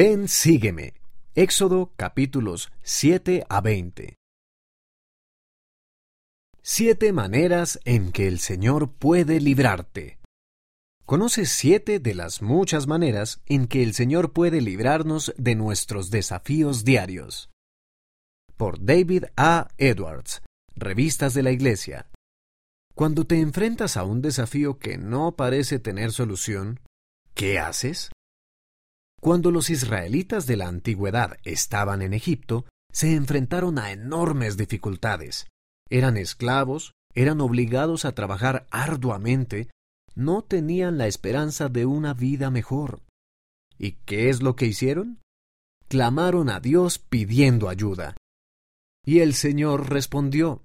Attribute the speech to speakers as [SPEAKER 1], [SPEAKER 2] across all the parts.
[SPEAKER 1] Ven, sígueme. Éxodo capítulos 7 a 20. Siete maneras en que el Señor puede librarte. ¿Conoces siete de las muchas maneras en que el Señor puede librarnos de nuestros desafíos diarios? Por David A. Edwards, Revistas de la Iglesia. Cuando te enfrentas a un desafío que no parece tener solución, ¿qué haces? Cuando los israelitas de la antigüedad estaban en Egipto, se enfrentaron a enormes dificultades. Eran esclavos, eran obligados a trabajar arduamente, no tenían la esperanza de una vida mejor. ¿Y qué es lo que hicieron? Clamaron a Dios pidiendo ayuda. Y el Señor respondió,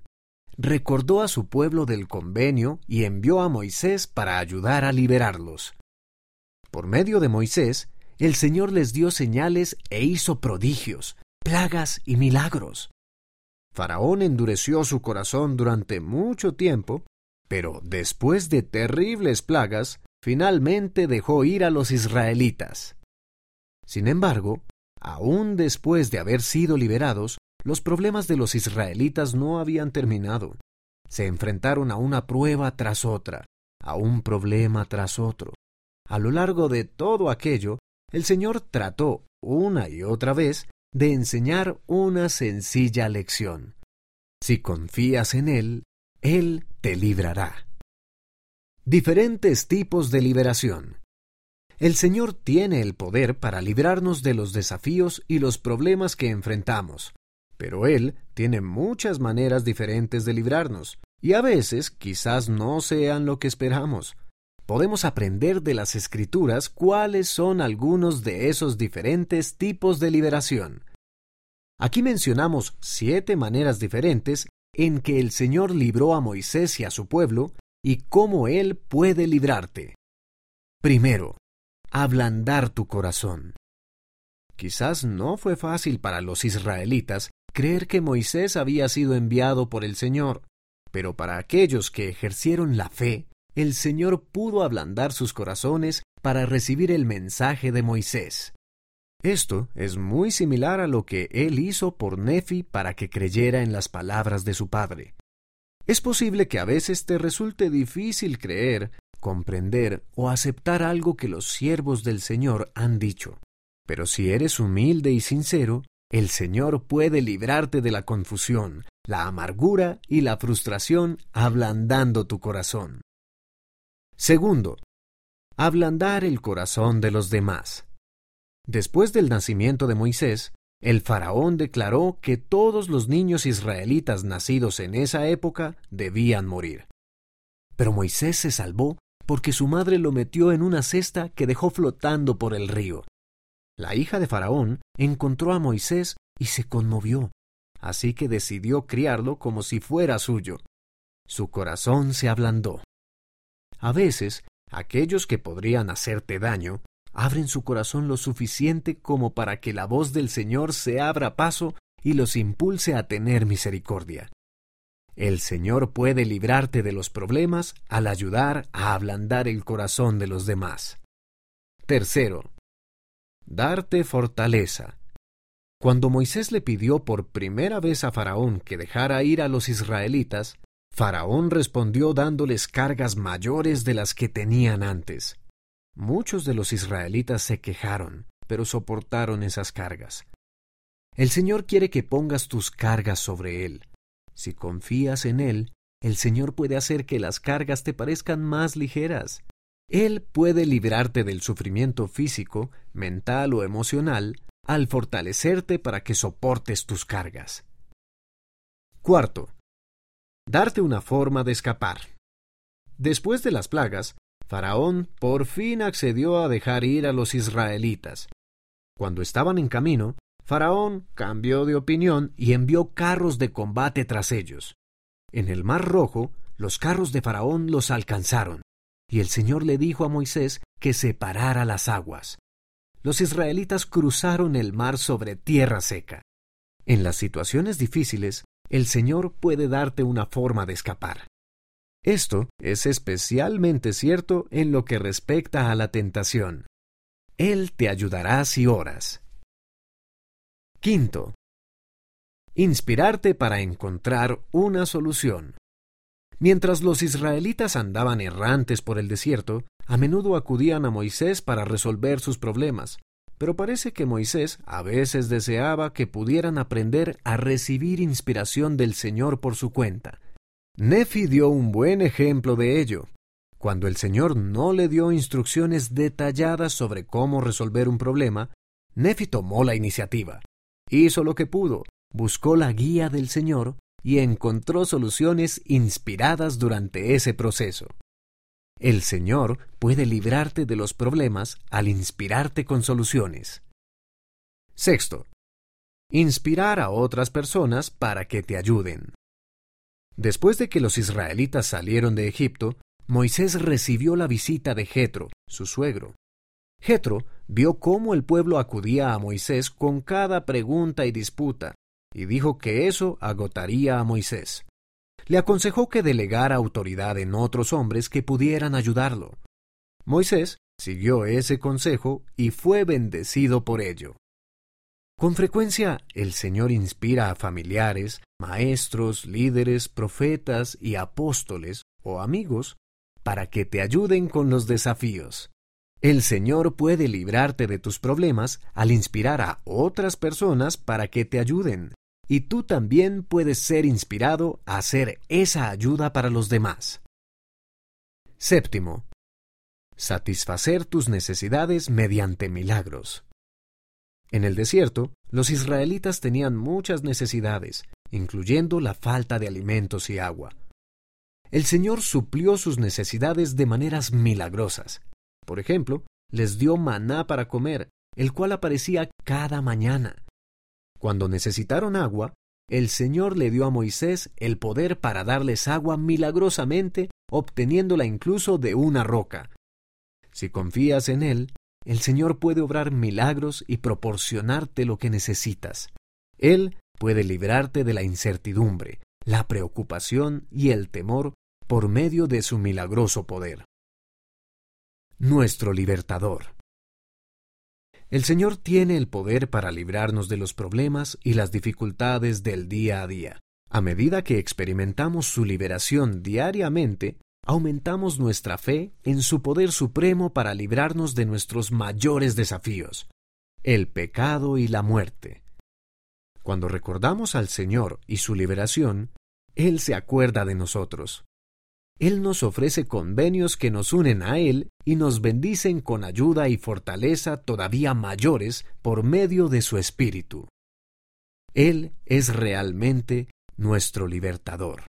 [SPEAKER 1] recordó a su pueblo del convenio y envió a Moisés para ayudar a liberarlos. Por medio de Moisés, el Señor les dio señales e hizo prodigios, plagas y milagros. Faraón endureció su corazón durante mucho tiempo, pero después de terribles plagas, finalmente dejó ir a los israelitas. Sin embargo, aún después de haber sido liberados, los problemas de los israelitas no habían terminado. Se enfrentaron a una prueba tras otra, a un problema tras otro. A lo largo de todo aquello, el Señor trató una y otra vez de enseñar una sencilla lección. Si confías en Él, Él te librará. Diferentes tipos de liberación. El Señor tiene el poder para librarnos de los desafíos y los problemas que enfrentamos, pero Él tiene muchas maneras diferentes de librarnos, y a veces quizás no sean lo que esperamos podemos aprender de las escrituras cuáles son algunos de esos diferentes tipos de liberación. Aquí mencionamos siete maneras diferentes en que el Señor libró a Moisés y a su pueblo y cómo Él puede librarte. Primero, ablandar tu corazón. Quizás no fue fácil para los israelitas creer que Moisés había sido enviado por el Señor, pero para aquellos que ejercieron la fe, el Señor pudo ablandar sus corazones para recibir el mensaje de Moisés. Esto es muy similar a lo que él hizo por Nefi para que creyera en las palabras de su padre. Es posible que a veces te resulte difícil creer, comprender o aceptar algo que los siervos del Señor han dicho. Pero si eres humilde y sincero, el Señor puede librarte de la confusión, la amargura y la frustración ablandando tu corazón. Segundo, ablandar el corazón de los demás. Después del nacimiento de Moisés, el faraón declaró que todos los niños israelitas nacidos en esa época debían morir. Pero Moisés se salvó porque su madre lo metió en una cesta que dejó flotando por el río. La hija de Faraón encontró a Moisés y se conmovió, así que decidió criarlo como si fuera suyo. Su corazón se ablandó. A veces, aquellos que podrían hacerte daño abren su corazón lo suficiente como para que la voz del Señor se abra paso y los impulse a tener misericordia. El Señor puede librarte de los problemas al ayudar a ablandar el corazón de los demás. Tercero, darte fortaleza. Cuando Moisés le pidió por primera vez a Faraón que dejara ir a los israelitas, Faraón respondió dándoles cargas mayores de las que tenían antes. Muchos de los israelitas se quejaron, pero soportaron esas cargas. El Señor quiere que pongas tus cargas sobre Él. Si confías en Él, el Señor puede hacer que las cargas te parezcan más ligeras. Él puede librarte del sufrimiento físico, mental o emocional al fortalecerte para que soportes tus cargas. Cuarto, darte una forma de escapar. Después de las plagas, Faraón por fin accedió a dejar ir a los israelitas. Cuando estaban en camino, Faraón cambió de opinión y envió carros de combate tras ellos. En el Mar Rojo, los carros de Faraón los alcanzaron, y el Señor le dijo a Moisés que separara las aguas. Los israelitas cruzaron el mar sobre tierra seca. En las situaciones difíciles, el Señor puede darte una forma de escapar. Esto es especialmente cierto en lo que respecta a la tentación. Él te ayudará si oras. Quinto, inspirarte para encontrar una solución. Mientras los israelitas andaban errantes por el desierto, a menudo acudían a Moisés para resolver sus problemas, pero parece que Moisés a veces deseaba que pudieran aprender a recibir inspiración del Señor por su cuenta. Nefi dio un buen ejemplo de ello. Cuando el Señor no le dio instrucciones detalladas sobre cómo resolver un problema, Nefi tomó la iniciativa. Hizo lo que pudo, buscó la guía del Señor y encontró soluciones inspiradas durante ese proceso. El Señor puede librarte de los problemas al inspirarte con soluciones. Sexto, inspirar a otras personas para que te ayuden. Después de que los israelitas salieron de Egipto, Moisés recibió la visita de Jetro, su suegro. Jetro vio cómo el pueblo acudía a Moisés con cada pregunta y disputa, y dijo que eso agotaría a Moisés. Le aconsejó que delegara autoridad en otros hombres que pudieran ayudarlo. Moisés siguió ese consejo y fue bendecido por ello. Con frecuencia el Señor inspira a familiares, maestros, líderes, profetas y apóstoles o amigos para que te ayuden con los desafíos. El Señor puede librarte de tus problemas al inspirar a otras personas para que te ayuden y tú también puedes ser inspirado a hacer esa ayuda para los demás. Séptimo, satisfacer tus necesidades mediante milagros. En el desierto, los israelitas tenían muchas necesidades, incluyendo la falta de alimentos y agua. El Señor suplió sus necesidades de maneras milagrosas. Por ejemplo, les dio maná para comer, el cual aparecía cada mañana. Cuando necesitaron agua, el Señor le dio a Moisés el poder para darles agua milagrosamente, obteniéndola incluso de una roca. Si confías en Él, el Señor puede obrar milagros y proporcionarte lo que necesitas. Él puede librarte de la incertidumbre, la preocupación y el temor por medio de su milagroso poder. Nuestro libertador. El Señor tiene el poder para librarnos de los problemas y las dificultades del día a día. A medida que experimentamos su liberación diariamente, aumentamos nuestra fe en su poder supremo para librarnos de nuestros mayores desafíos, el pecado y la muerte. Cuando recordamos al Señor y su liberación, Él se acuerda de nosotros. Él nos ofrece convenios que nos unen a Él y nos bendicen con ayuda y fortaleza todavía mayores por medio de su Espíritu. Él es realmente nuestro libertador.